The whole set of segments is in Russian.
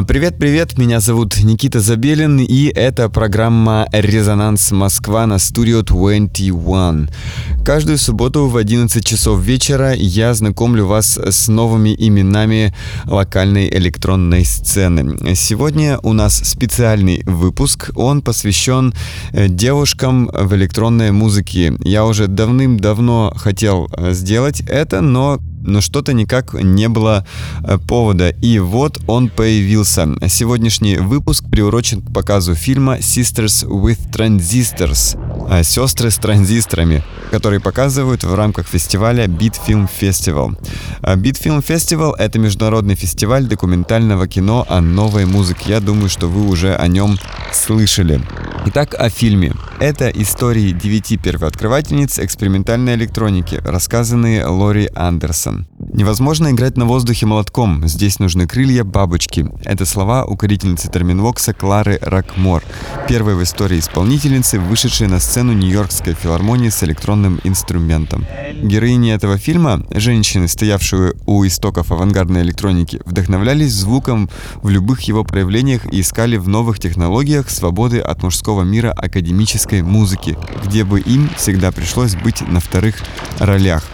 Привет-привет, меня зовут Никита Забелин, и это программа «Резонанс Москва» на Studio 21. Каждую субботу в 11 часов вечера я знакомлю вас с новыми именами локальной электронной сцены. Сегодня у нас специальный выпуск, он посвящен э, девушкам в электронной музыке. Я уже давным-давно хотел э, сделать это, но но что-то никак не было э, повода. И вот он появился. Сегодняшний выпуск приурочен к показу фильма Sisters with Transistors. Э, Сестры с транзисторами, который показывают в рамках фестиваля Beat Film Festival. Э, Beat Film Festival — это международный фестиваль документального кино о новой музыке. Я думаю, что вы уже о нем слышали. Итак, о фильме. Это истории девяти первооткрывательниц экспериментальной электроники, рассказанные Лори Андерсон. Невозможно играть на воздухе молотком, здесь нужны крылья бабочки. Это слова укорительницы терминвокса Клары Ракмор, первой в истории исполнительницы, вышедшей на сцену Нью-Йоркской филармонии с электронным инструментом. Героини этого фильма, женщины, стоявшие у истоков авангардной электроники, вдохновлялись звуком в любых его проявлениях и искали в новых технологиях свободы от мужского мира академической музыки, где бы им всегда пришлось быть на вторых ролях.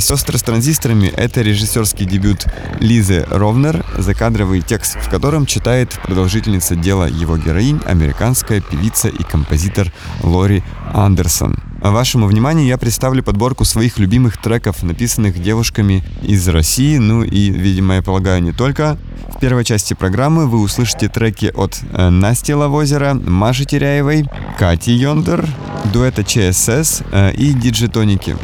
«Сестры с транзисторами» — это режиссерский дебют Лизы Ровнер, закадровый текст, в котором читает продолжительница дела его героинь, американская певица и композитор Лори Андерсон. Вашему вниманию я представлю подборку своих любимых треков, написанных девушками из России, ну и, видимо, я полагаю, не только. В первой части программы вы услышите треки от э, Насти Лавозера, Маши Теряевой, Кати Йондер, дуэта ЧСС э, и Диджитоники.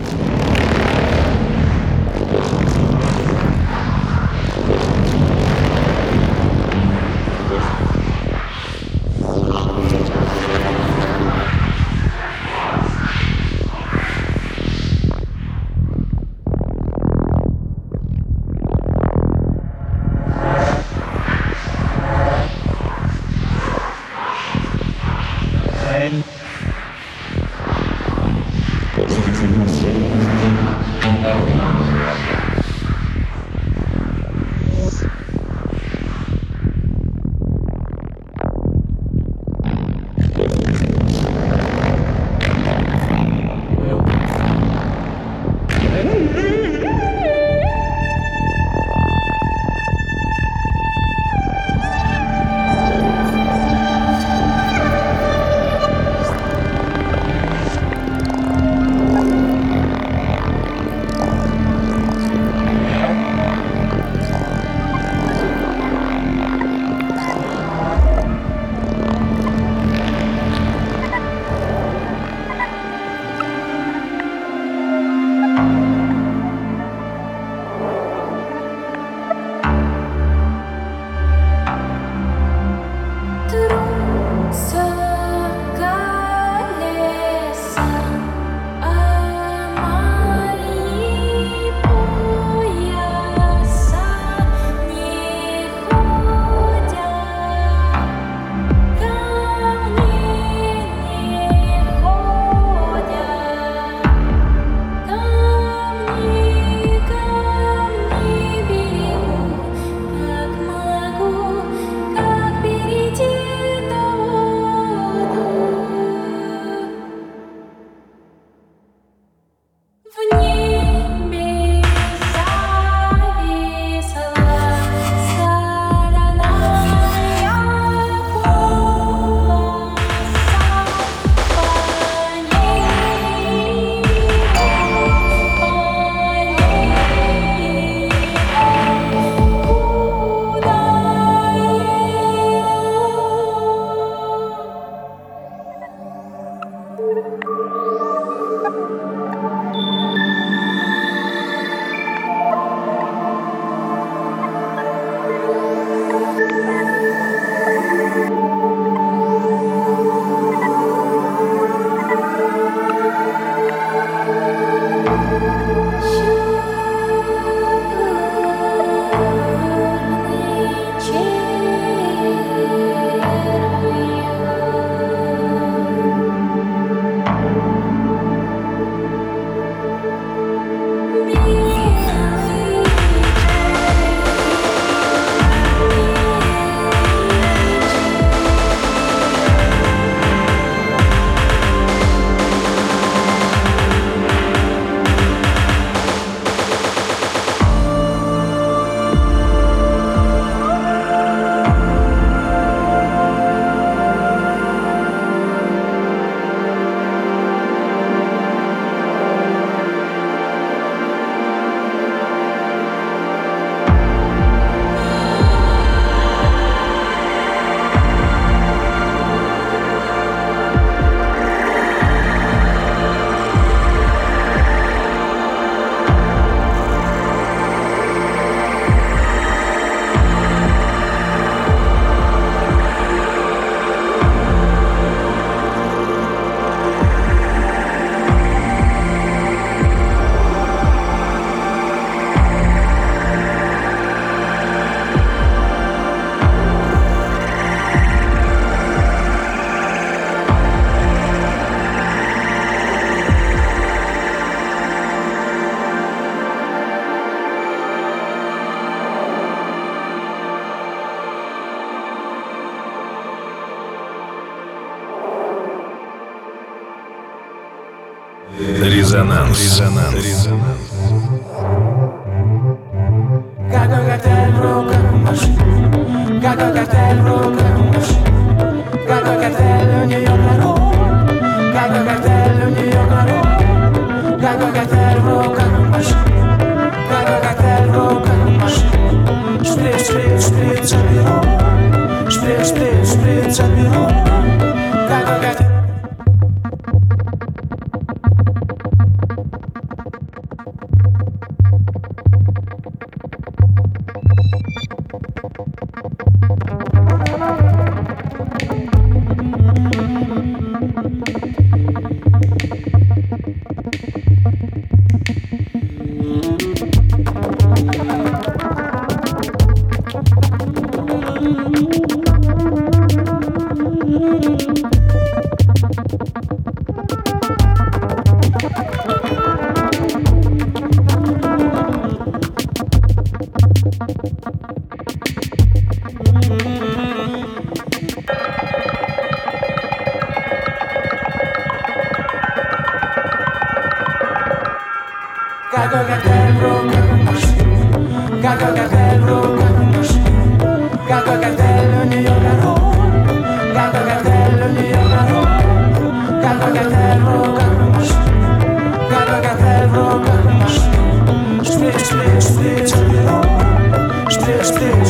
split, split, split, split, split, split, split, split,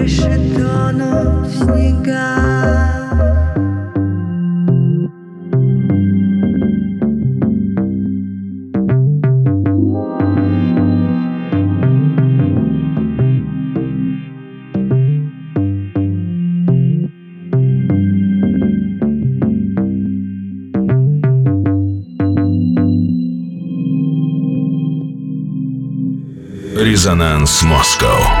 крыши тонут в снегах. Резонанс Москва.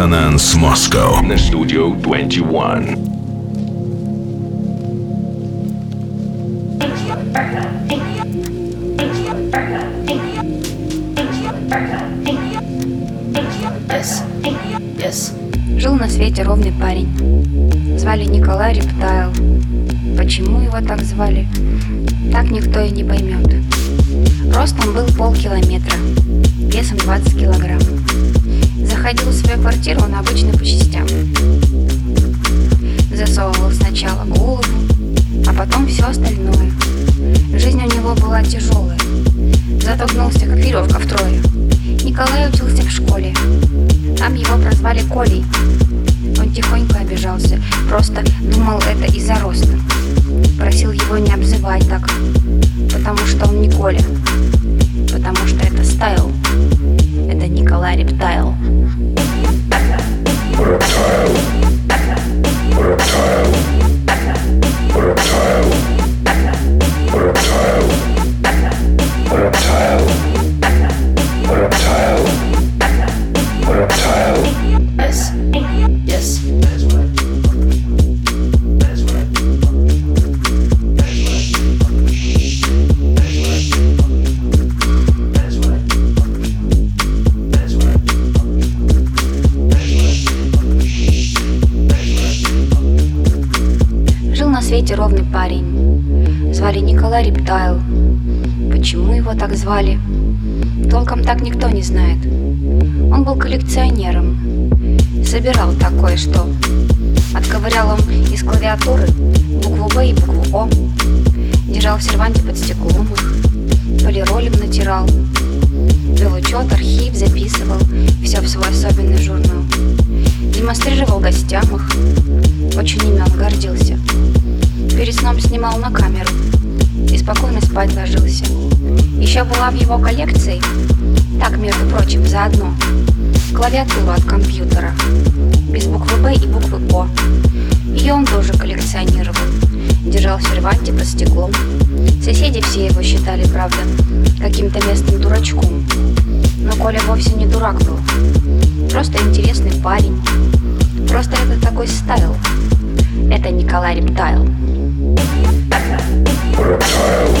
Резонанс Москва на студию 21. Yes. Yes. Жил на свете ровный парень. Звали Николай Рептайл. Почему его так звали, так никто и не поймет. Ростом был полкилометра, весом 20 килограмм. Заходил в свою квартиру он обычно по частям. Засовывал сначала голову, а потом все остальное. Жизнь у него была тяжелая, зато гнулся как веревка втрое. Николай учился в школе, там его прозвали Колей. Он тихонько обижался, просто думал это из-за роста. Просил его не обзывать так, потому что он не Коля, потому что это style, Николай Рептайл. Рептайл. Рептайл. На свете ровный парень. Звали Николай Рептайл. Почему его так звали? Толком так никто не знает. Он был коллекционером. Собирал такое, что Отковырял он из клавиатуры букву Б и букву О. Держал в серванте под стеклом их. Полиролем натирал. Вел учет, архив, записывал. Все в свой особенный журнал. Демонстрировал гостям их. Очень ими он гордился. Перед сном снимал на камеру. И спокойно спать ложился. Еще была в его коллекции, так, между прочим, заодно, клавиатура от компьютера, без буквы Б и буквы О. Ее он тоже коллекционировал, держал в серванте под стеклом. Соседи все его считали, правда, каким-то местным дурачком. Но Коля вовсе не дурак был, просто интересный парень. Просто это такой стайл. Это Николай Рептайл. Reptile.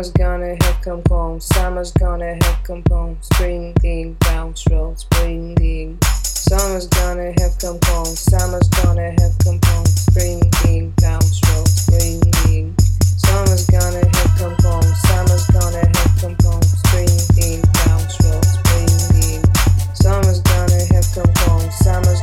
Summer's gonna have come home, summer's gonna have come home, spring thing bounce roll springing. Summer's gonna have come home, summer's gonna have come home, spring thing bounce roll springing. Summer's gonna have come home, summer's gonna have come home, spring thing bounce roll springing. Summer's gonna have come home, summer's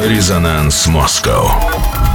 Резонанс Москва.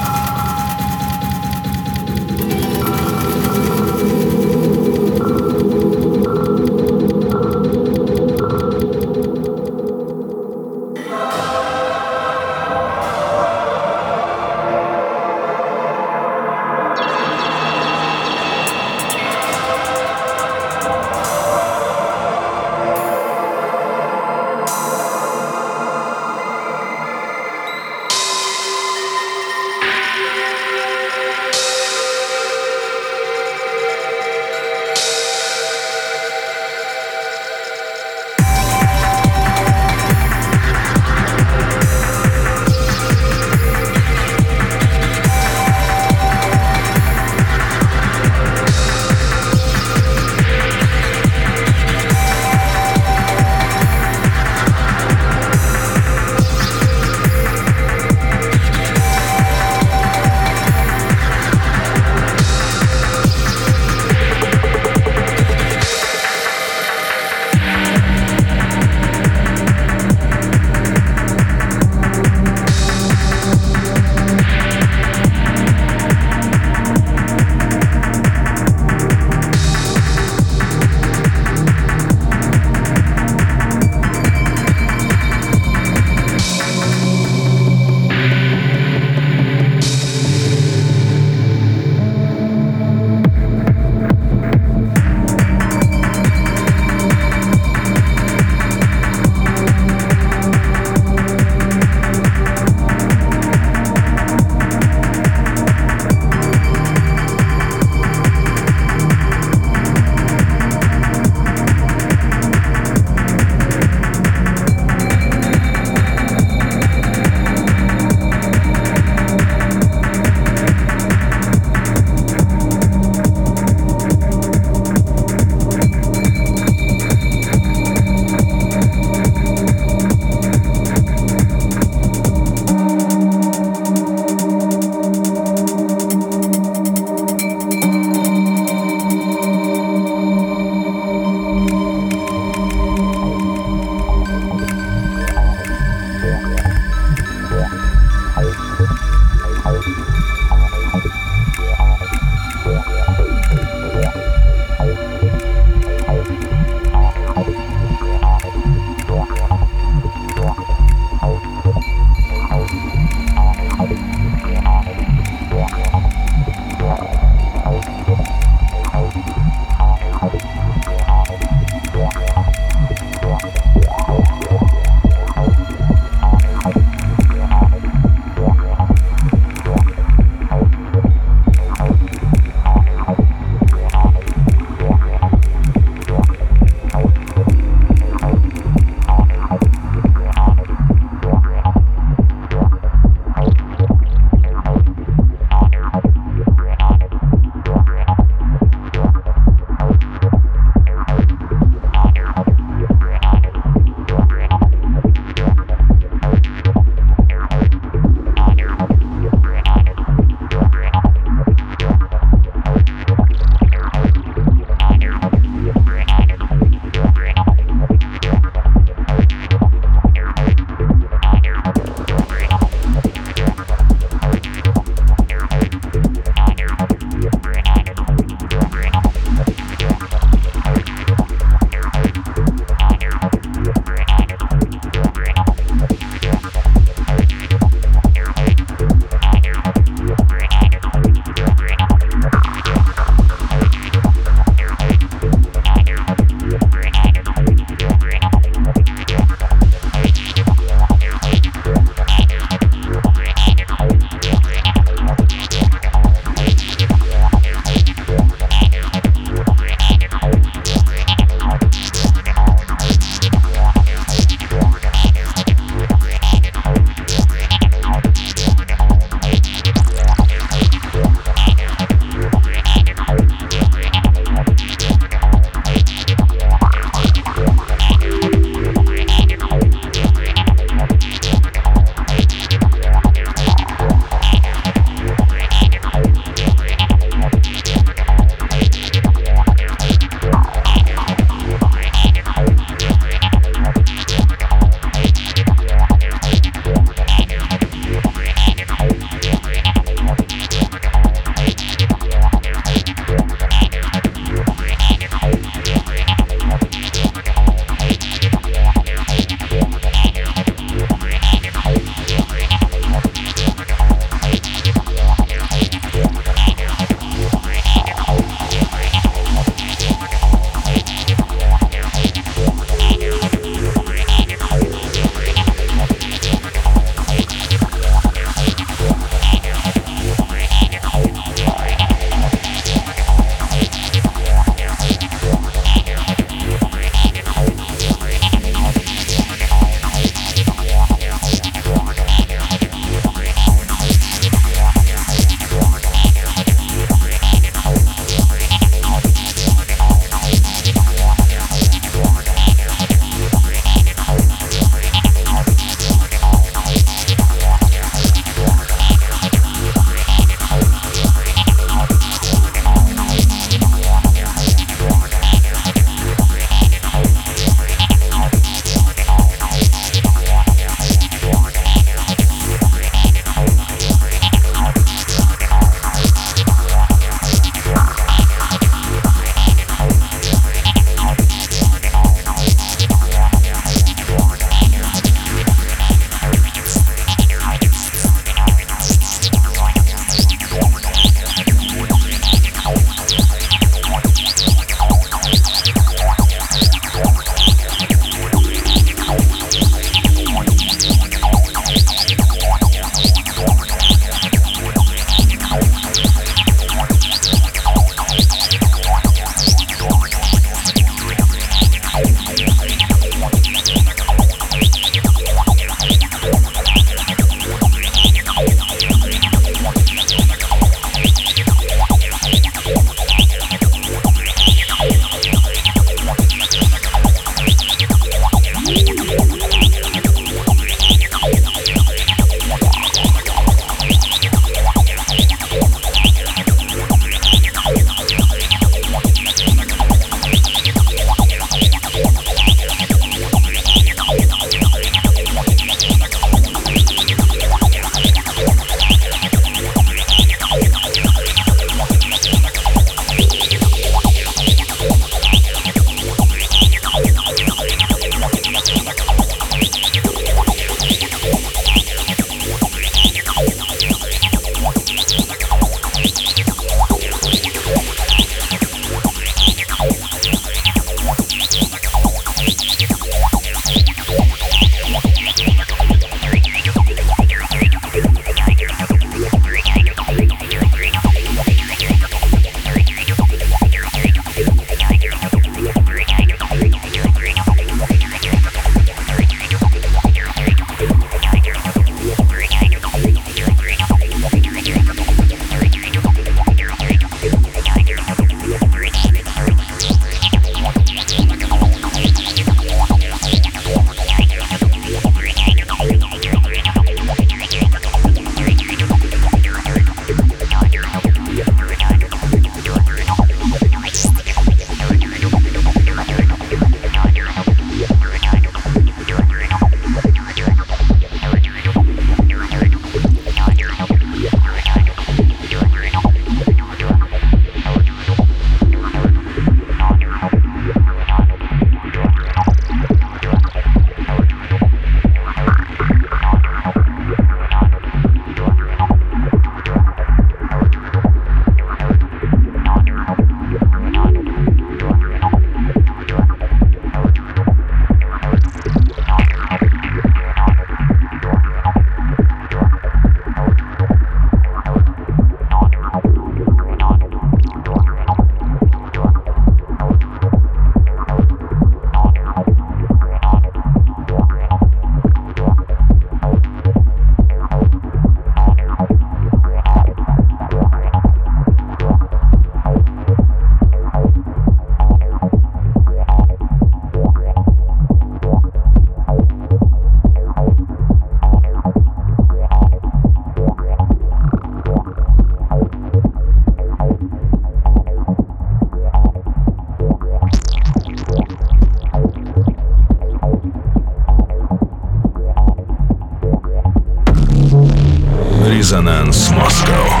Резонанс Москва.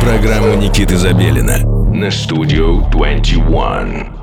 Программа Никиты Забелина на студию 21.